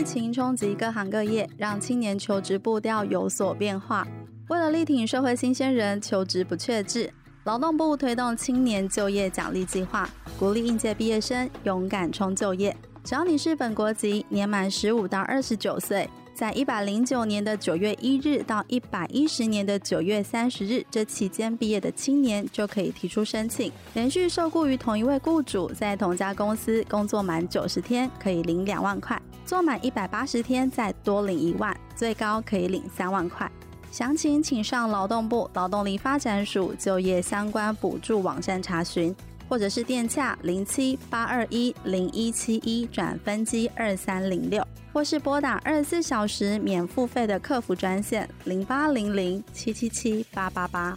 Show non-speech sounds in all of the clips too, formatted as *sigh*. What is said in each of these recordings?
疫情冲击各行各业，让青年求职步调有所变化。为了力挺社会新鲜人求职不确志，劳动部推动青年就业奖励计划，鼓励应届毕业生勇敢冲就业。只要你是本国籍，年满十五到二十九岁，在一百零九年的九月一日到一百一十年的九月三十日这期间毕业的青年，就可以提出申请。连续受雇于同一位雇主，在同家公司工作满九十天，可以领两万块；做满一百八十天，再多领一万，最高可以领三万块。详情请上劳动部劳动力发展署就业相关补助网站查询，或者是电洽零七八二一零一七一转分机二三零六，或是拨打二十四小时免付费的客服专线零八零零七七七八八八。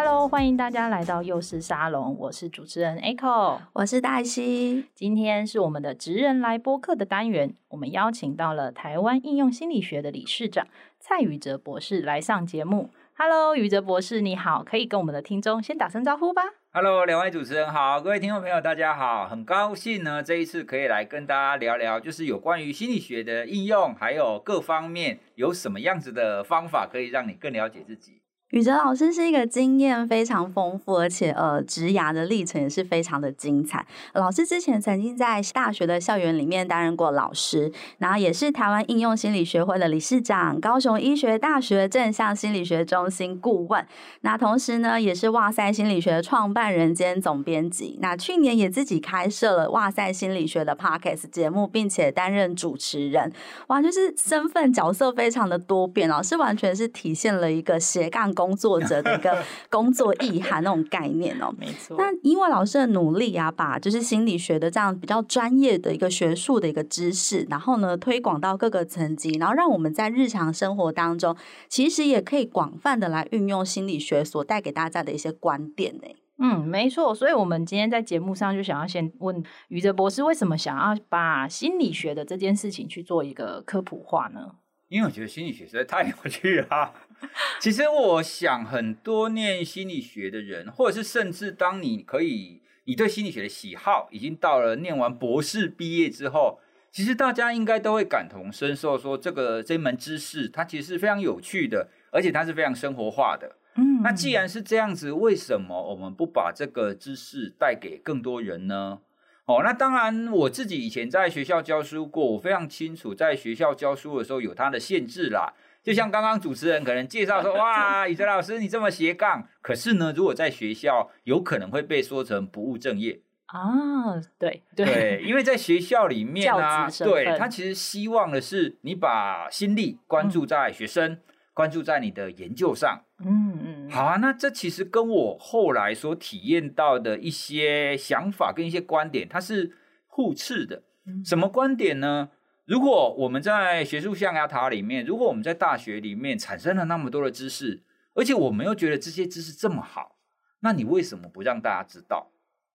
Hello，欢迎大家来到幼师沙龙，我是主持人 Echo，我是黛西。今天是我们的职人来播客的单元，我们邀请到了台湾应用心理学的理事长蔡宇哲博士来上节目。Hello，宇哲博士你好，可以跟我们的听众先打声招呼吧。Hello，两位主持人好，各位听众朋友大家好，很高兴呢这一次可以来跟大家聊聊，就是有关于心理学的应用，还有各方面有什么样子的方法可以让你更了解自己。宇哲老师是一个经验非常丰富，而且呃，职涯的历程也是非常的精彩。老师之前曾经在大学的校园里面担任过老师，然后也是台湾应用心理学会的理事长，高雄医学大学正向心理学中心顾问。那同时呢，也是哇塞心理学创办人兼总编辑。那去年也自己开设了哇塞心理学的 Podcast 节目，并且担任主持人。哇，就是身份角色非常的多变，老师完全是体现了一个斜杠。工作者的一个工作意涵那种概念哦，*laughs* 没错。那因为老师的努力啊，把就是心理学的这样比较专业的一个学术的一个知识，然后呢推广到各个层级，然后让我们在日常生活当中，其实也可以广泛的来运用心理学所带给大家的一些观点呢。嗯，没错。所以，我们今天在节目上就想要先问宇哲博士，为什么想要把心理学的这件事情去做一个科普化呢？因为我觉得心理学实在太有趣了。*laughs* 其实我想，很多念心理学的人，或者是甚至当你可以，你对心理学的喜好已经到了念完博士毕业之后，其实大家应该都会感同身受，说这个这门知识它其实是非常有趣的，而且它是非常生活化的。嗯，那既然是这样子，为什么我们不把这个知识带给更多人呢？哦，那当然，我自己以前在学校教书过，我非常清楚，在学校教书的时候有它的限制啦。就像刚刚主持人可能介绍说，*laughs* 哇，宇哲老师你这么斜杠，可是呢，如果在学校有可能会被说成不务正业啊。对对，对，因为在学校里面啊，对，他其实希望的是你把心力关注在学生，嗯、关注在你的研究上。嗯嗯，好啊，那这其实跟我后来所体验到的一些想法跟一些观点，它是互斥的。什么观点呢？如果我们在学术象牙塔里面，如果我们在大学里面产生了那么多的知识，而且我们又觉得这些知识这么好，那你为什么不让大家知道？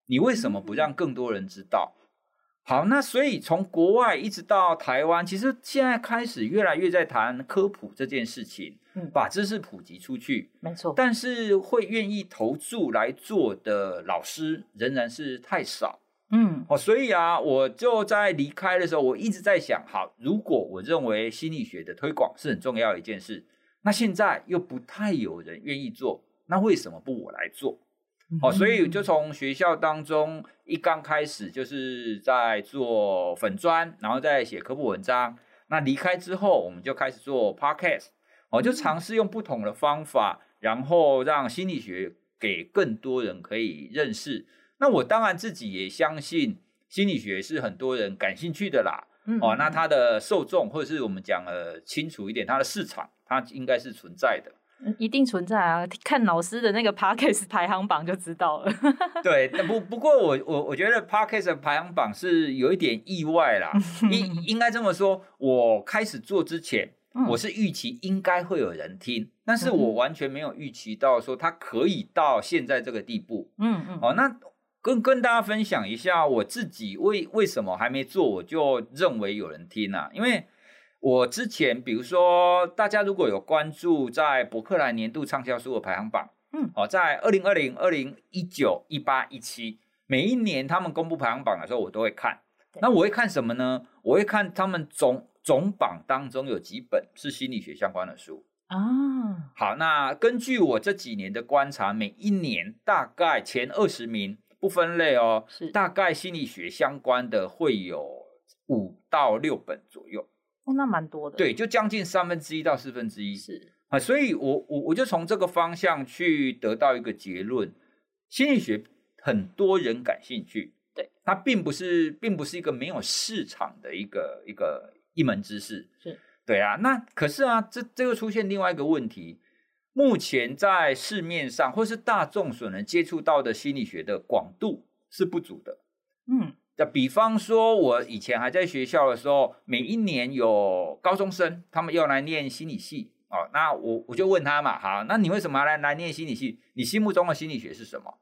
你为什么不让更多人知道？好，那所以从国外一直到台湾，其实现在开始越来越在谈科普这件事情，嗯，把知识普及出去，没错。但是会愿意投注来做的老师仍然是太少，嗯，哦，所以啊，我就在离开的时候，我一直在想，好，如果我认为心理学的推广是很重要的一件事，那现在又不太有人愿意做，那为什么不我来做？哦，所以就从学校当中一刚开始就是在做粉砖，然后再写科普文章。那离开之后，我们就开始做 podcast，哦，就尝试用不同的方法然后让心理学给更多人可以认识。那我当然自己也相信心理学是很多人感兴趣的啦。嗯，哦，那它的受众或者是我们讲的清楚一点，它的市场它应该是存在的。一定存在啊！*laughs* 看老师的那个 Podcast 排行榜就知道了。*laughs* 对，不不过我我我觉得的排行榜是有一点意外啦。*laughs* 应应该这么说，我开始做之前，嗯、我是预期应该会有人听，但是我完全没有预期到说它可以到现在这个地步。嗯嗯。哦，那跟跟大家分享一下我自己为为什么还没做我就认为有人听啊？因为。我之前，比如说，大家如果有关注在博客来年度畅销书的排行榜，嗯，哦，在二零二零、二零一九、一八、一七，每一年他们公布排行榜的时候，我都会看。那我会看什么呢？我会看他们总总榜当中有几本是心理学相关的书啊。好，那根据我这几年的观察，每一年大概前二十名不分类哦，是大概心理学相关的会有五到六本左右。哦，那蛮多的，对，就将近三分之一到四分之一，是。啊，所以我我我就从这个方向去得到一个结论，心理学很多人感兴趣，对，它并不是并不是一个没有市场的一个一个一门知识，是。对啊，那可是啊，这这又出现另外一个问题，目前在市面上或是大众所能接触到的心理学的广度是不足的，嗯。那比方说，我以前还在学校的时候，每一年有高中生，他们要来念心理系哦。那我我就问他嘛，好，那你为什么要来来念心理系？你心目中的心理学是什么？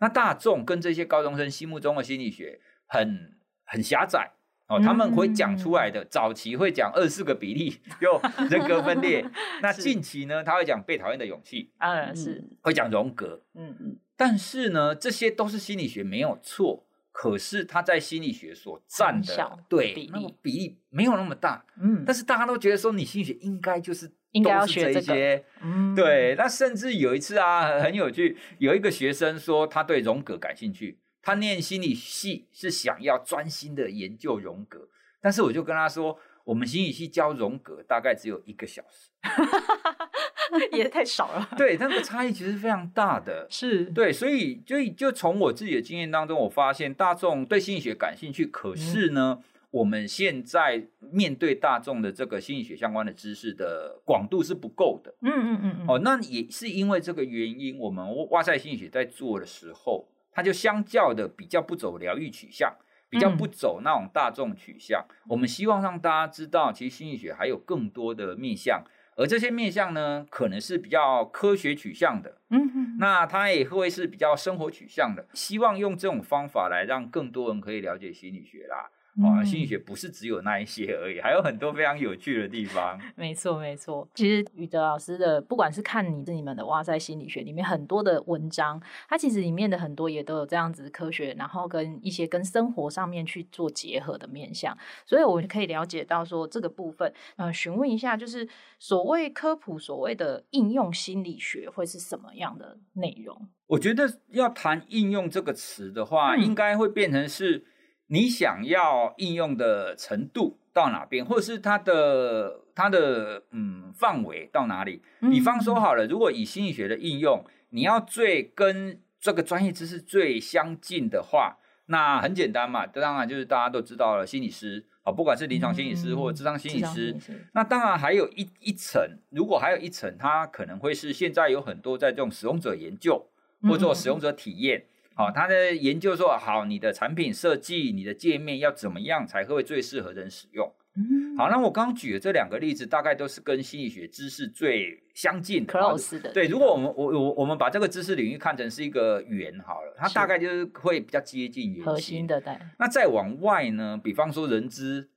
那大众跟这些高中生心目中的心理学很很狭窄哦，他们会讲出来的，嗯、早期会讲二十四个比例，有人格分裂。*laughs* 那近期呢，他会讲被讨厌的勇气，嗯，是会讲荣格，嗯嗯。但是呢，这些都是心理学，没有错。可是他在心理学所占的对比例比例没有那么大，嗯，但是大家都觉得说你心理学应该就是应该要学这些，嗯，对。那甚至有一次啊，很有趣，有一个学生说他对荣格感兴趣，他念心理系是想要专心的研究荣格，但是我就跟他说，我们心理系教荣格大概只有一个小时。*laughs* *laughs* 也太少了，*laughs* 对，那个差异其实非常大的，是。对，所以就就从我自己的经验当中，我发现大众对心理学感兴趣，可是呢，嗯、我们现在面对大众的这个心理学相关的知识的广度是不够的，嗯嗯嗯，嗯。哦，那也是因为这个原因，我们哇塞心理学在做的时候，它就相较的比较不走疗愈取向，比较不走那种大众取向，嗯、我们希望让大家知道，其实心理学还有更多的面向。而这些面向呢，可能是比较科学取向的，嗯哼，那它也会是比较生活取向的。希望用这种方法来让更多人可以了解心理学啦。啊，心理学不是只有那一些而已，还有很多非常有趣的地方。没错，没错。其实宇德老师的，不管是看你是你们的哇塞心理学里面很多的文章，它其实里面的很多也都有这样子科学，然后跟一些跟生活上面去做结合的面向。所以我们可以了解到说这个部分，呃，询问一下，就是所谓科普，所谓的应用心理学会是什么样的内容？我觉得要谈应用这个词的话，嗯、应该会变成是。你想要应用的程度到哪边，或者是它的它的嗯范围到哪里？比方说好了，如果以心理学的应用，你要最跟这个专业知识最相近的话，那很简单嘛，当然就是大家都知道了，心理师啊，不管是临床心理师或者咨商心理师，那当然还有一一层，如果还有一层，它可能会是现在有很多在这种使用者研究或者做使用者体验。好，他的研究说，好，你的产品设计，你的界面要怎么样才会最适合人使用？嗯，好，那我刚刚举的这两个例子，大概都是跟心理学知识最相近的。close 的。对，如果我们我我我们把这个知识领域看成是一个圆好了，它大概就是会比较接近圆。核心的对。那再往外呢？比方说人资，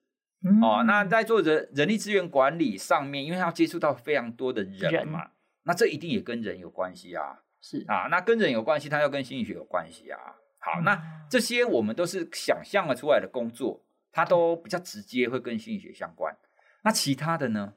嗯、哦，那在做人人力资源管理上面，因为它要接触到非常多的人嘛，人那这一定也跟人有关系啊。是啊，那跟人有关系，它要跟心理学有关系啊。好，那这些我们都是想象了出来的工作，它都比较直接会跟心理学相关。那其他的呢，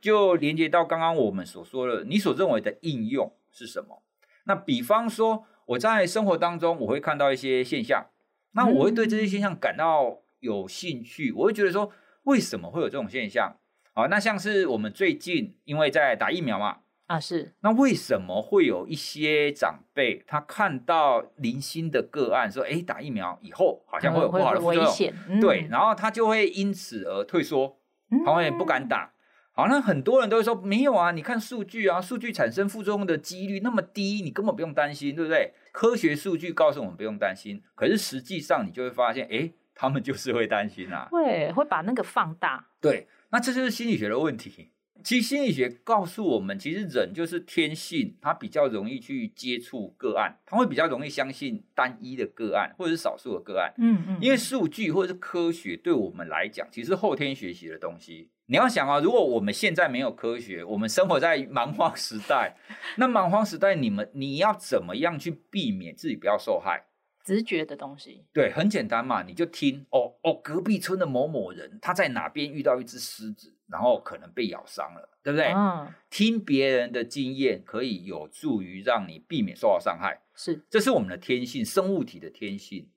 就连接到刚刚我们所说的，你所认为的应用是什么？那比方说我在生活当中，我会看到一些现象，那我会对这些现象感到有兴趣，我会觉得说，为什么会有这种现象？好，那像是我们最近因为在打疫苗嘛。啊，是。那为什么会有一些长辈他看到零星的个案说，哎，打疫苗以后好像会有不好的副作用，嗯、对，然后他就会因此而退缩，他会不敢打。嗯、好，那很多人都会说没有啊，你看数据啊，数据产生副作用的几率那么低，你根本不用担心，对不对？科学数据告诉我们不用担心，可是实际上你就会发现，哎，他们就是会担心啊，会会把那个放大。对，那这就是心理学的问题。其实心理学告诉我们，其实人就是天性，他比较容易去接触个案，他会比较容易相信单一的个案或者是少数的个案。嗯嗯，因为数据或者是科学对我们来讲，其实是后天学习的东西。你要想啊，如果我们现在没有科学，我们生活在蛮荒时代，*laughs* 那蛮荒时代，你们你要怎么样去避免自己不要受害？直觉的东西，对，很简单嘛，你就听哦哦，隔壁村的某某人他在哪边遇到一只狮子，然后可能被咬伤了，对不对？嗯，听别人的经验可以有助于让你避免受到伤害，是，这是我们的天性，生物体的天性。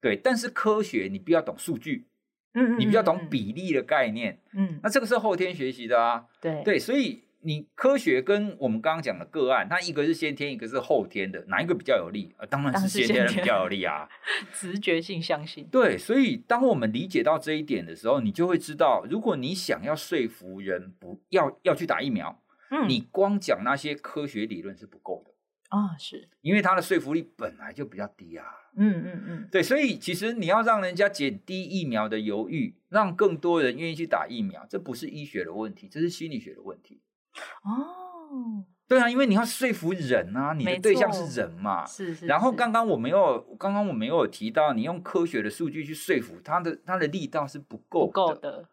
对，但是科学你不要懂数据，嗯，嗯，嗯，你不要懂比例的概念，嗯，那这个是后天学习的啊，对对，所以。你科学跟我们刚刚讲的个案，它一个是先天，一个是后天的，哪一个比较有利？呃，当然是先天的比较有利啊。*laughs* 直觉性相信。对，所以当我们理解到这一点的时候，你就会知道，如果你想要说服人不要要去打疫苗，嗯，你光讲那些科学理论是不够的啊，是因为它的说服力本来就比较低啊。嗯嗯嗯，对，所以其实你要让人家减低疫苗的犹豫，让更多人愿意去打疫苗，这不是医学的问题，这是心理学的问题。哦，对啊，因为你要说服人啊，你的对象是人嘛，是是。然后刚刚我没有，刚刚我没有提到，你用科学的数据去说服他的，他的力道是不够的。不够的。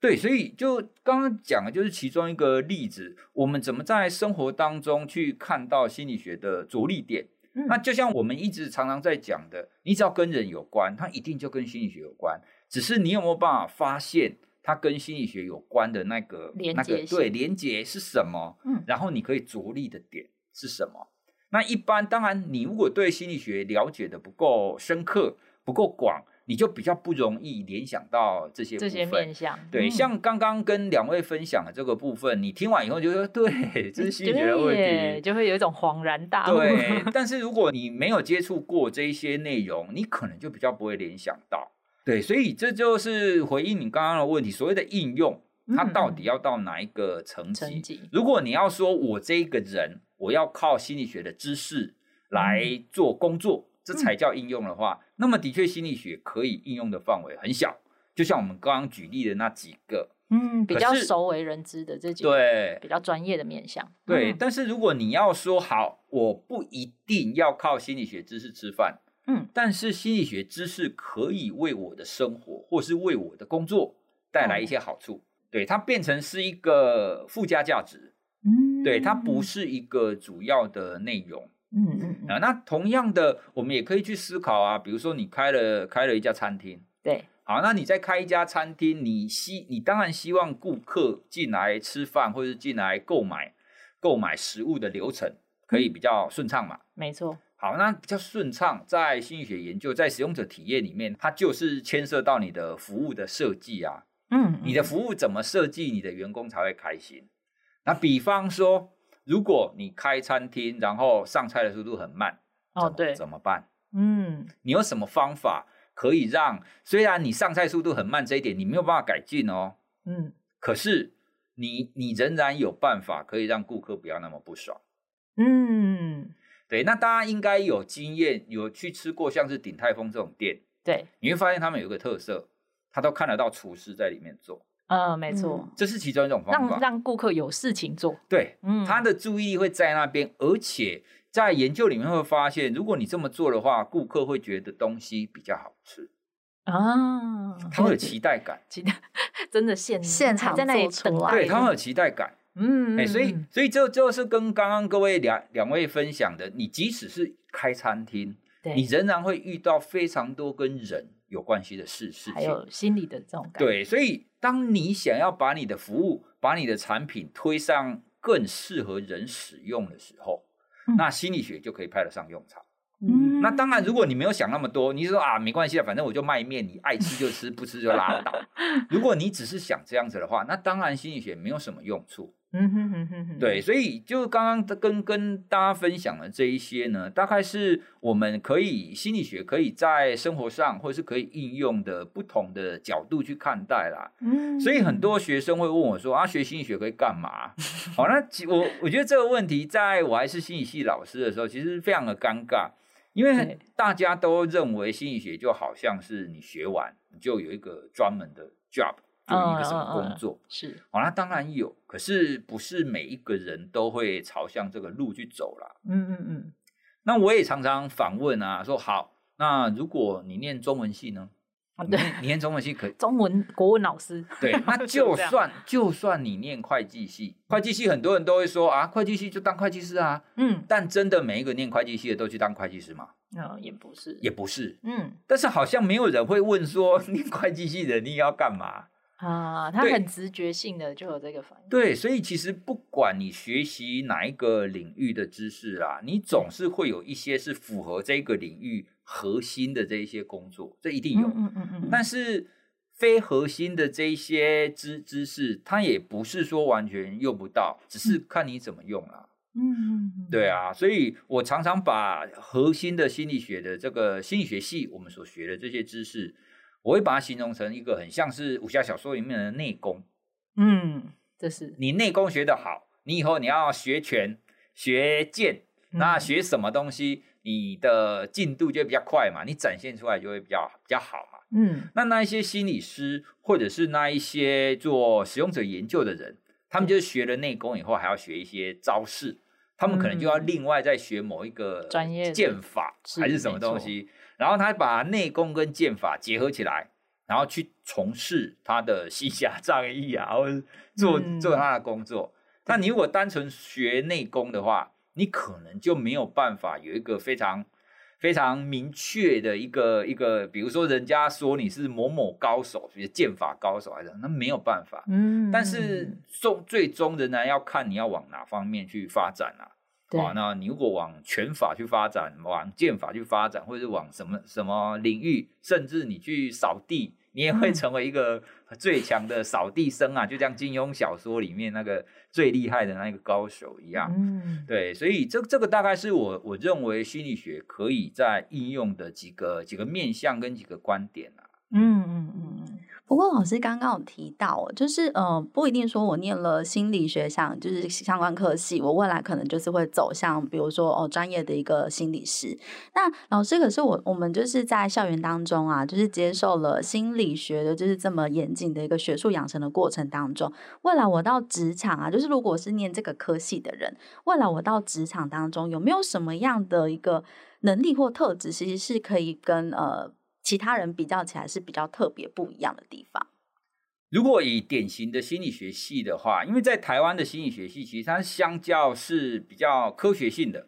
对，所以就刚刚讲的就是其中一个例子，我们怎么在生活当中去看到心理学的着力点？嗯，那就像我们一直常常在讲的，你只要跟人有关，它一定就跟心理学有关，只是你有没有办法发现？它跟心理学有关的那个连那个对连接是什么？嗯，然后你可以着力的点是什么？那一般当然，你如果对心理学了解的不够深刻、不够广，你就比较不容易联想到这些。这些面向对，嗯、像刚刚跟两位分享的这个部分，你听完以后就说对，*laughs* 这是心理学的问题，就会有一种恍然大悟。对，*laughs* 但是如果你没有接触过这一些内容，你可能就比较不会联想到。对，所以这就是回应你刚刚的问题，所谓的应用，它到底要到哪一个层级？如果你要说我这一个人，我要靠心理学的知识来做工作，嗯、这才叫应用的话，那么的确心理学可以应用的范围很小，就像我们刚刚举例的那几个，嗯，比较熟为人知的这几个，对，比较专业的面向。对，嗯、但是如果你要说好，我不一定要靠心理学知识吃饭。嗯，但是心理学知识可以为我的生活，或是为我的工作带来一些好处。嗯、对，它变成是一个附加价值。嗯，对，它不是一个主要的内容。嗯嗯嗯。啊，那同样的，我们也可以去思考啊，比如说你开了开了一家餐厅，对，好，那你在开一家餐厅，你希你当然希望顾客进来吃饭或者是进来购买购买食物的流程可以比较顺畅嘛？嗯、没错。好，那比较顺畅，在心理学研究，在使用者体验里面，它就是牵涉到你的服务的设计啊。嗯，嗯，你的服务怎么设计，你的员工才会开心。那比方说，如果你开餐厅，然后上菜的速度很慢，哦，对，怎么办？嗯，你有什么方法可以让，虽然你上菜速度很慢这一点你没有办法改进哦，嗯，可是你你仍然有办法可以让顾客不要那么不爽，嗯。对，那大家应该有经验，有去吃过像是鼎泰丰这种店，对，你会发现他们有一个特色，他都看得到厨师在里面做，嗯，没错，这是其中一种方法，让让顾客有事情做，对，嗯，他的注意力会在那边，而且在研究里面会发现，如果你这么做的话，顾客会觉得东西比较好吃啊，他会有期待感，期待 *laughs* 真的现现场在那里等待，对，他会有期待感。嗯，哎、欸，所以，所以这就是跟刚刚各位两两位分享的，你即使是开餐厅，对你仍然会遇到非常多跟人有关系的事事情，还有心理的这种感觉。对，所以当你想要把你的服务、把你的产品推上更适合人使用的时候，嗯、那心理学就可以派得上用场。嗯，那当然，如果你没有想那么多，你就说啊，没关系啊，反正我就卖面，你爱吃就吃，不吃就拉倒。*laughs* 如果你只是想这样子的话，那当然心理学没有什么用处。嗯哼哼哼哼，对，所以就刚刚跟跟大家分享的这一些呢，大概是我们可以心理学可以在生活上或者是可以应用的不同的角度去看待啦。嗯，所以很多学生会问我说啊，学心理学可以干嘛？好，那我我觉得这个问题，在我还是心理系老师的时候，其实非常的尴尬，因为大家都认为心理学就好像是你学完你就有一个专门的 job。有一个什么工作、嗯嗯嗯、是？哦，那当然有，可是不是每一个人都会朝向这个路去走啦。嗯嗯嗯。那我也常常反问啊，说好，那如果你念中文系呢？啊，对，你念中文系可 *laughs* 以。中文国文老师。对，那 *laughs* 就算就算你念会计系，会计系很多人都会说啊，会计系就当会计师啊。嗯。但真的每一个念会计系的都去当会计师吗？嗯，也不是，也不是。嗯。但是好像没有人会问说，*laughs* 念会计系的你要干嘛？啊，他很直觉性的就有这个反应。对，所以其实不管你学习哪一个领域的知识啊，你总是会有一些是符合这个领域核心的这一些工作，这一定有。嗯嗯嗯。但是非核心的这一些知知识，它也不是说完全用不到，只是看你怎么用啦。嗯嗯嗯。对啊，所以我常常把核心的心理学的这个心理学系我们所学的这些知识。我会把它形容成一个很像是武侠小说里面的内功，嗯，这是。你内功学得好，你以后你要学拳、学剑，那学什么东西，你的进度就会比较快嘛，你展现出来就会比较比较好嘛，嗯，那那一些心理师或者是那一些做使用者研究的人，他们就是学了内功以后，还要学一些招式，他们可能就要另外再学某一个专业剑法还是什么东西。然后他把内功跟剑法结合起来，然后去从事他的西侠仗义啊，或者做做他的工作。那、嗯、你如果单纯学内功的话，你可能就没有办法有一个非常非常明确的一个一个，比如说人家说你是某某高手，比如剑法高手还是那没有办法。嗯，但是终最终仍然要看你要往哪方面去发展啊。对啊，那你如果往拳法去发展，往剑法去发展，或者是往什么什么领域，甚至你去扫地，你也会成为一个最强的扫地僧啊，嗯、就像金庸小说里面那个最厉害的那个高手一样。嗯，对，所以这这个大概是我我认为心理学可以在应用的几个几个面向跟几个观点啊。嗯嗯嗯嗯。不过老师刚刚有提到，就是呃，不一定说我念了心理学上，就是相关科系，我未来可能就是会走向，比如说哦，专业的一个心理师。那老师，可是我我们就是在校园当中啊，就是接受了心理学的，就是这么严谨的一个学术养成的过程当中，未来我到职场啊，就是如果是念这个科系的人，未来我到职场当中有没有什么样的一个能力或特质，其实是可以跟呃。其他人比较起来是比较特别不一样的地方。如果以典型的心理学系的话，因为在台湾的心理学系，其实它相较是比较科学性的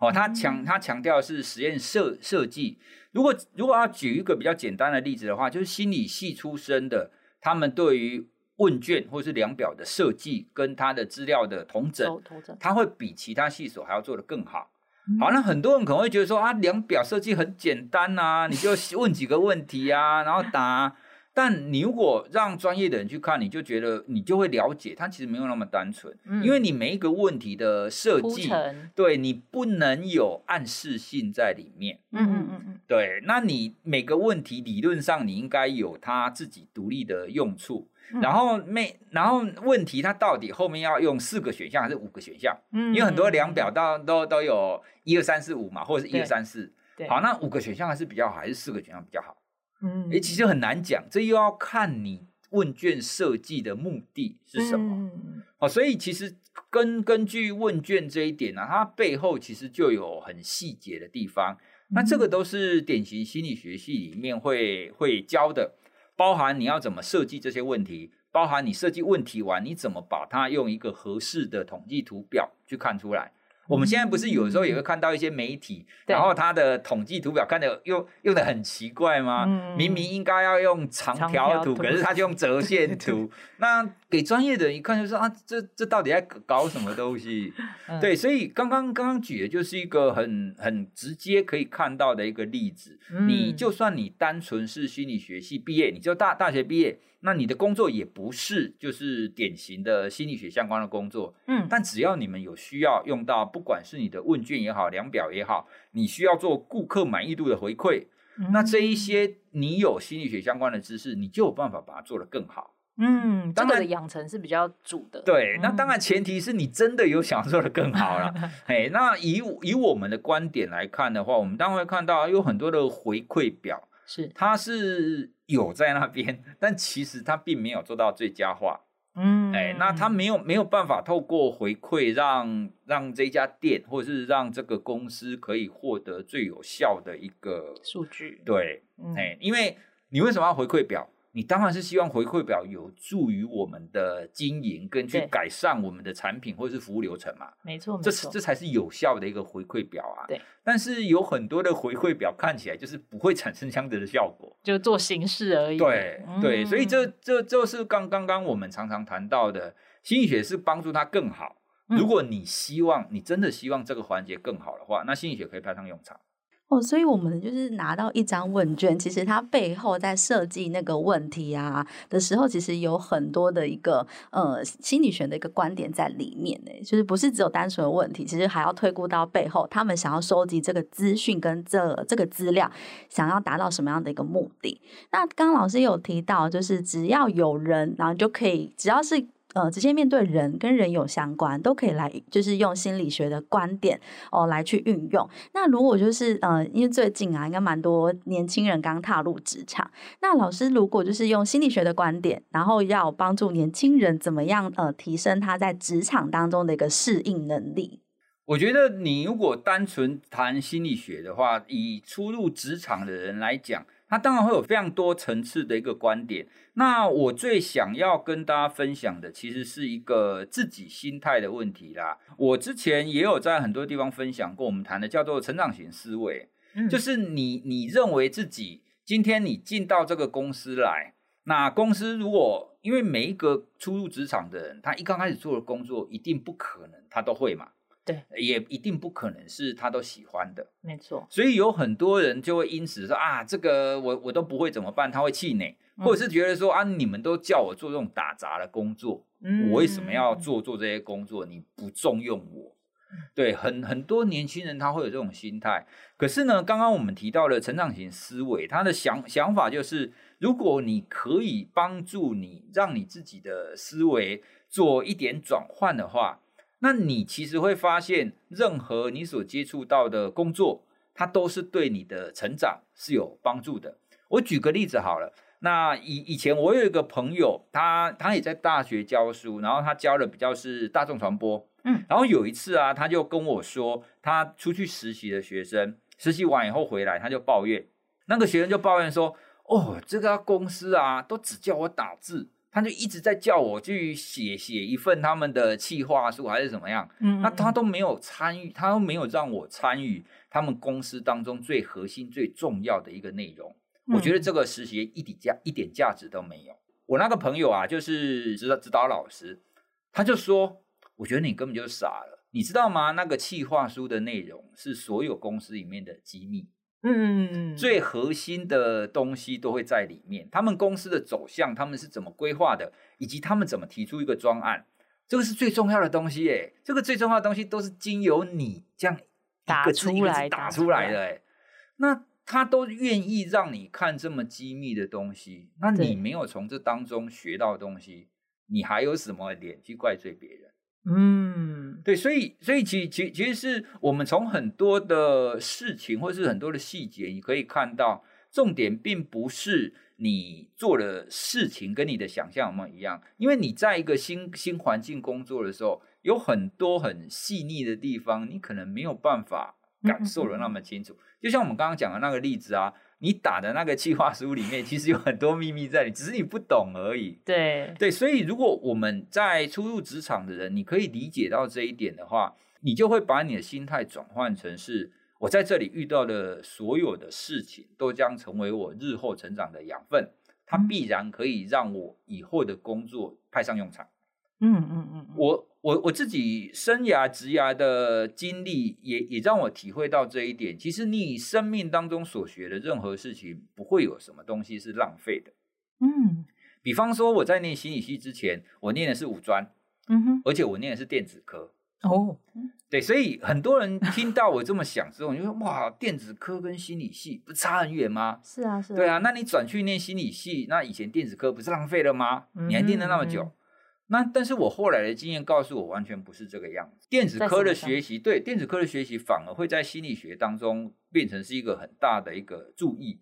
哦，它强它强调是实验设设计。如果如果要举一个比较简单的例子的话，就是心理系出身的，他们对于问卷或是量表的设计跟他的资料的同整，他会比其他系所还要做得更好。好，那很多人可能会觉得说啊，量表设计很简单啊，*laughs* 你就问几个问题啊，然后答。但你如果让专业的人去看，你就觉得你就会了解，它其实没有那么单纯。嗯，因为你每一个问题的设计，对你不能有暗示性在里面。嗯嗯嗯嗯，对，那你每个问题理论上你应该有它自己独立的用处。然后没，然后问题它到底后面要用四个选项还是五个选项？嗯，因为很多量表都都都有一二三四五嘛，或者是一二三四。对，好，那五个选项还是比较好，还是四个选项比较好？嗯，诶，其实很难讲，这又要看你问卷设计的目的是什么。嗯，好，所以其实根根据问卷这一点呢，啊，它背后其实就有很细节的地方。那这个都是典型心理学系里面会会教的。包含你要怎么设计这些问题，包含你设计问题完，你怎么把它用一个合适的统计图表去看出来。我们现在不是有时候也会看到一些媒体，嗯、然后它的统计图表看的用用的很奇怪吗？嗯、明明应该要用长条图，条图，可是它就用折线图。*laughs* 那给专业的人一看就说啊，这这到底在搞什么东西？*laughs* 嗯、对，所以刚刚刚刚举的就是一个很很直接可以看到的一个例子。嗯、你就算你单纯是心理学系毕业，你就大大学毕业，那你的工作也不是就是典型的心理学相关的工作。嗯，但只要你们有需要用到，不管是你的问卷也好，量表也好，你需要做顾客满意度的回馈。那这一些你有心理学相关的知识，你就有办法把它做得更好。嗯，当然这个的养成是比较主的。对，那当然前提是你真的有想做的更好了。哎，那以以我们的观点来看的话，我们当然会看到有很多的回馈表，是它是有在那边，但其实它并没有做到最佳化。嗯，哎，那他没有没有办法透过回馈让让这家店或者是让这个公司可以获得最有效的一个数据。对，哎、嗯，因为你为什么要回馈表？你当然是希望回馈表有助于我们的经营，跟去改善我们的产品或者是服务流程嘛。没错，这是这才是有效的一个回馈表啊。对，但是有很多的回馈表看起来就是不会产生这样的效果，就做形式而已。对、嗯、对，所以这这就是刚刚刚我们常常谈到的心理学是帮助他更好。如果你希望你真的希望这个环节更好的话，那心理学可以派上用场。哦，所以我们就是拿到一张问卷，其实它背后在设计那个问题啊的时候，其实有很多的一个呃心理学的一个观点在里面呢。就是不是只有单纯的问题，其实还要推估到背后他们想要收集这个资讯跟这这个资料，想要达到什么样的一个目的。那刚刚老师有提到，就是只要有人，然后就可以，只要是。呃，直接面对人跟人有相关，都可以来，就是用心理学的观点哦来去运用。那如果就是呃，因为最近啊，应该蛮多年轻人刚踏入职场。那老师如果就是用心理学的观点，然后要帮助年轻人怎么样呃提升他在职场当中的一个适应能力？我觉得你如果单纯谈心理学的话，以初入职场的人来讲。他当然会有非常多层次的一个观点。那我最想要跟大家分享的，其实是一个自己心态的问题啦。我之前也有在很多地方分享过，我们谈的叫做成长型思维，嗯，就是你你认为自己今天你进到这个公司来，那公司如果因为每一个初入职场的人，他一刚开始做的工作一定不可能他都会嘛。对，也一定不可能是他都喜欢的，没错。所以有很多人就会因此说啊，这个我我都不会怎么办？他会气馁，嗯、或者是觉得说啊，你们都叫我做这种打杂的工作，嗯、我为什么要做做这些工作？你不重用我？对，很很多年轻人他会有这种心态。可是呢，刚刚我们提到了成长型思维，他的想想法就是，如果你可以帮助你，让你自己的思维做一点转换的话。那你其实会发现，任何你所接触到的工作，它都是对你的成长是有帮助的。我举个例子好了，那以以前我有一个朋友，他他也在大学教书，然后他教的比较是大众传播，嗯，然后有一次啊，他就跟我说，他出去实习的学生，实习完以后回来，他就抱怨，那个学生就抱怨说，哦，这个公司啊，都只叫我打字。他就一直在叫我去写写一份他们的企划书还是怎么样，嗯，那他都没有参与，他都没有让我参与他们公司当中最核心、最重要的一个内容。我觉得这个实习一点价一点价值都没有。我那个朋友啊，就是指导指导老师，他就说：“我觉得你根本就傻了，你知道吗？那个企划书的内容是所有公司里面的机密。”嗯，最核心的东西都会在里面。他们公司的走向，他们是怎么规划的，以及他们怎么提出一个专案，这个是最重要的东西。哎，这个最重要的东西都是经由你这样一个字一个字打出来的。哎，那他都愿意让你看这么机密的东西，那你没有从这当中学到东西，你还有什么脸去怪罪别人？嗯，对，所以，所以其其其实是我们从很多的事情，或是很多的细节，你可以看到，重点并不是你做的事情跟你的想象有没有一样，因为你在一个新新环境工作的时候，有很多很细腻的地方，你可能没有办法感受的那么清楚。就像我们刚刚讲的那个例子啊。你打的那个计划书里面，其实有很多秘密在里，只是你不懂而已。对对，所以如果我们在初入职场的人，你可以理解到这一点的话，你就会把你的心态转换成是：我在这里遇到的所有的事情，都将成为我日后成长的养分，它必然可以让我以后的工作派上用场。嗯嗯嗯，我我我自己生涯职涯的经历也也让我体会到这一点。其实你生命当中所学的任何事情，不会有什么东西是浪费的。嗯，比方说我在念心理系之前，我念的是五专，嗯哼，而且我念的是电子科。哦，对，所以很多人听到我这么想之后，你就说哇，电子科跟心理系不差很远吗？是啊，是啊。对啊，那你转去念心理系，那以前电子科不是浪费了吗？你还念了那么久。嗯那但是我后来的经验告诉我，完全不是这个样子。电子科的学习，对电子科的学习，反而会在心理学当中变成是一个很大的一个注意，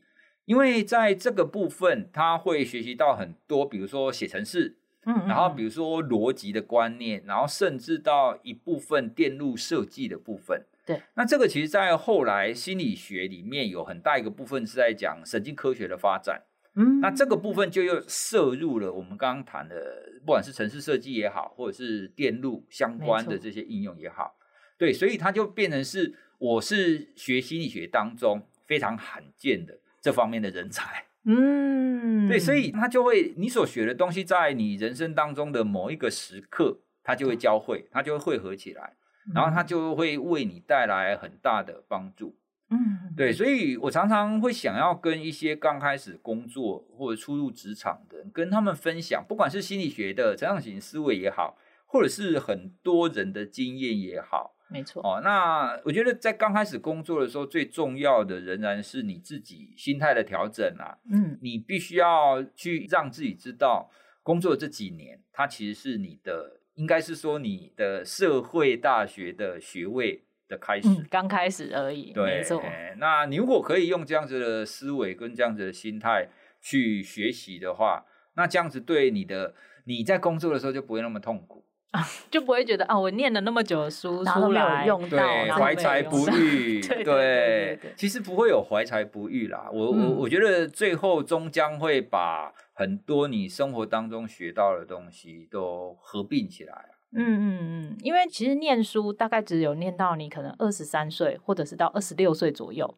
因为在这个部分，他会学习到很多，比如说写程式，嗯，然后比如说逻辑的观念，然后甚至到一部分电路设计的部分。对，那这个其实，在后来心理学里面有很大一个部分是在讲神经科学的发展。嗯，那这个部分就又摄入了我们刚刚谈的，不管是城市设计也好，或者是电路相关的这些应用也好，对，所以它就变成是我是学心理学当中非常罕见的这方面的人才。嗯，对，所以他就会你所学的东西，在你人生当中的某一个时刻，它就会交汇，它就会汇合起来，然后它就会为你带来很大的帮助。嗯，对，所以我常常会想要跟一些刚开始工作或者初入职场的人，跟他们分享，不管是心理学的成长型思维也好，或者是很多人的经验也好，没错。哦，那我觉得在刚开始工作的时候，最重要的仍然是你自己心态的调整啊。嗯，你必须要去让自己知道，工作这几年，它其实是你的，应该是说你的社会大学的学位。的开始，嗯，刚开始而已。对，没错。那你如果可以用这样子的思维跟这样子的心态去学习的话，那这样子对你的你在工作的时候就不会那么痛苦，啊，就不会觉得啊，我念了那么久的书出来用到，怀才不遇。*laughs* 对，对，对，对，对，其实不会有怀才不遇啦。我、嗯、我我觉得最后终将会把很多你生活当中学到的东西都合并起来。嗯嗯嗯，因为其实念书大概只有念到你可能二十三岁，或者是到二十六岁左右。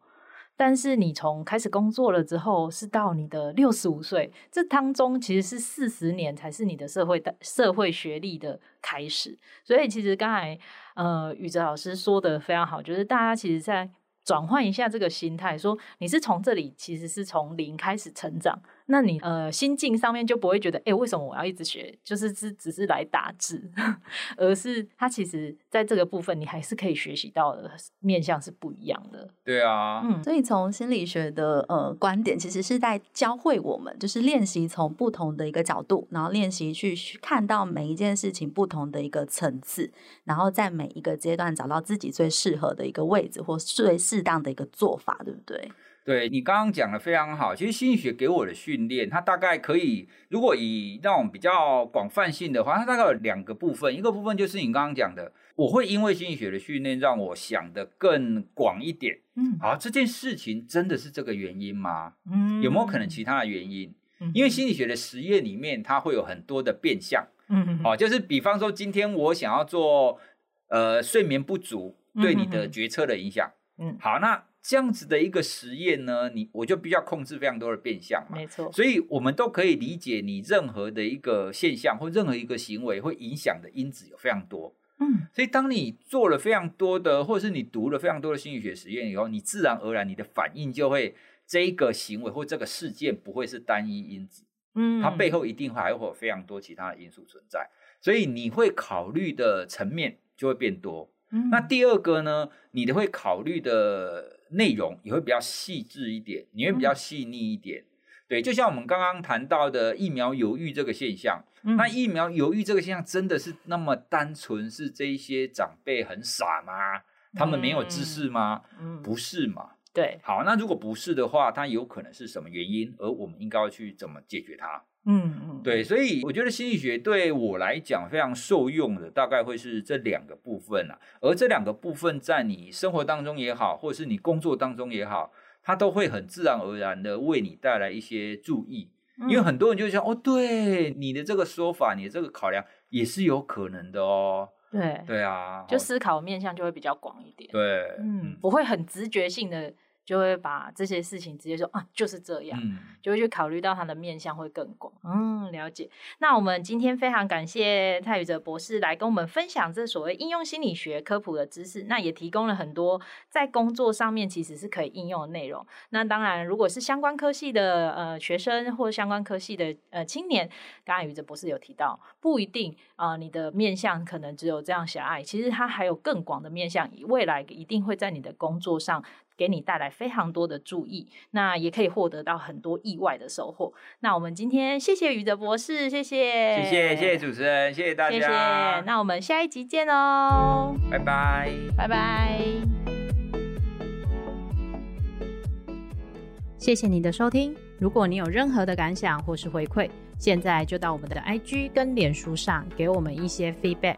但是你从开始工作了之后，是到你的六十五岁，这当中其实是四十年才是你的社会的社会学历的开始。所以其实刚才呃宇哲老师说的非常好，就是大家其实在转换一下这个心态，说你是从这里其实是从零开始成长。那你呃心境上面就不会觉得，哎、欸，为什么我要一直学？就是只只是来打字，*laughs* 而是它其实在这个部分，你还是可以学习到的面向是不一样的。对啊，嗯，所以从心理学的呃观点，其实是在教会我们，就是练习从不同的一个角度，然后练习去看到每一件事情不同的一个层次，然后在每一个阶段找到自己最适合的一个位置或最适当的一个做法，对不对？对，你刚刚讲的非常好，其实心理学给我的训练，它大概可以，如果以那种比较广泛性的话，它大概有两个部分，一个部分就是你刚刚讲的，我会因为心理学的训练让我想的更广一点，嗯，好，这件事情真的是这个原因吗？嗯，有没有可能其他的原因？嗯，因为心理学的实验里面，它会有很多的变相，嗯，好，就是比方说今天我想要做，呃，睡眠不足对你的决策的影响，嗯，好，那。这样子的一个实验呢，你我就必须要控制非常多的变相嘛，没错，所以我们都可以理解，你任何的一个现象或任何一个行为会影响的因子有非常多，嗯，所以当你做了非常多的，或者是你读了非常多的心理学实验以后，你自然而然你的反应就会这一个行为或这个事件不会是单一因子，嗯，它背后一定还会有非常多其他的因素存在，所以你会考虑的层面就会变多，嗯，那第二个呢，你的会考虑的。内容也会比较细致一点，你会比较细腻一点，嗯、对，就像我们刚刚谈到的疫苗犹豫这个现象，嗯、那疫苗犹豫这个现象真的是那么单纯是这一些长辈很傻吗？他们没有知识吗？嗯、不是嘛？对，好，那如果不是的话，它有可能是什么原因？而我们应该要去怎么解决它？嗯嗯，对，所以我觉得心理学对我来讲非常受用的，大概会是这两个部分啊。而这两个部分在你生活当中也好，或者是你工作当中也好，它都会很自然而然的为你带来一些注意。嗯、因为很多人就想，哦，对，你的这个说法，你的这个考量也是有可能的哦。对，对啊，就思考面向就会比较广一点。对，嗯，不会很直觉性的就会把这些事情直接说啊，就是这样，嗯，就会去考虑到他的面向会更广。嗯，了解。那我们今天非常感谢蔡宇哲博士来跟我们分享这所谓应用心理学科普的知识，那也提供了很多在工作上面其实是可以应用的内容。那当然，如果是相关科系的呃学生或相关科系的呃青年，刚才宇哲博士有提到，不一定啊、呃，你的面向可能只有这样狭隘，其实它还有更广的面向，未来一定会在你的工作上。给你带来非常多的注意，那也可以获得到很多意外的收获。那我们今天谢谢宇哲博士，谢谢，谢谢，谢谢主持人，谢谢大家，谢谢。那我们下一集见哦，拜拜，拜拜。谢谢你的收听。如果你有任何的感想或是回馈，现在就到我们的 IG 跟脸书上给我们一些 feedback。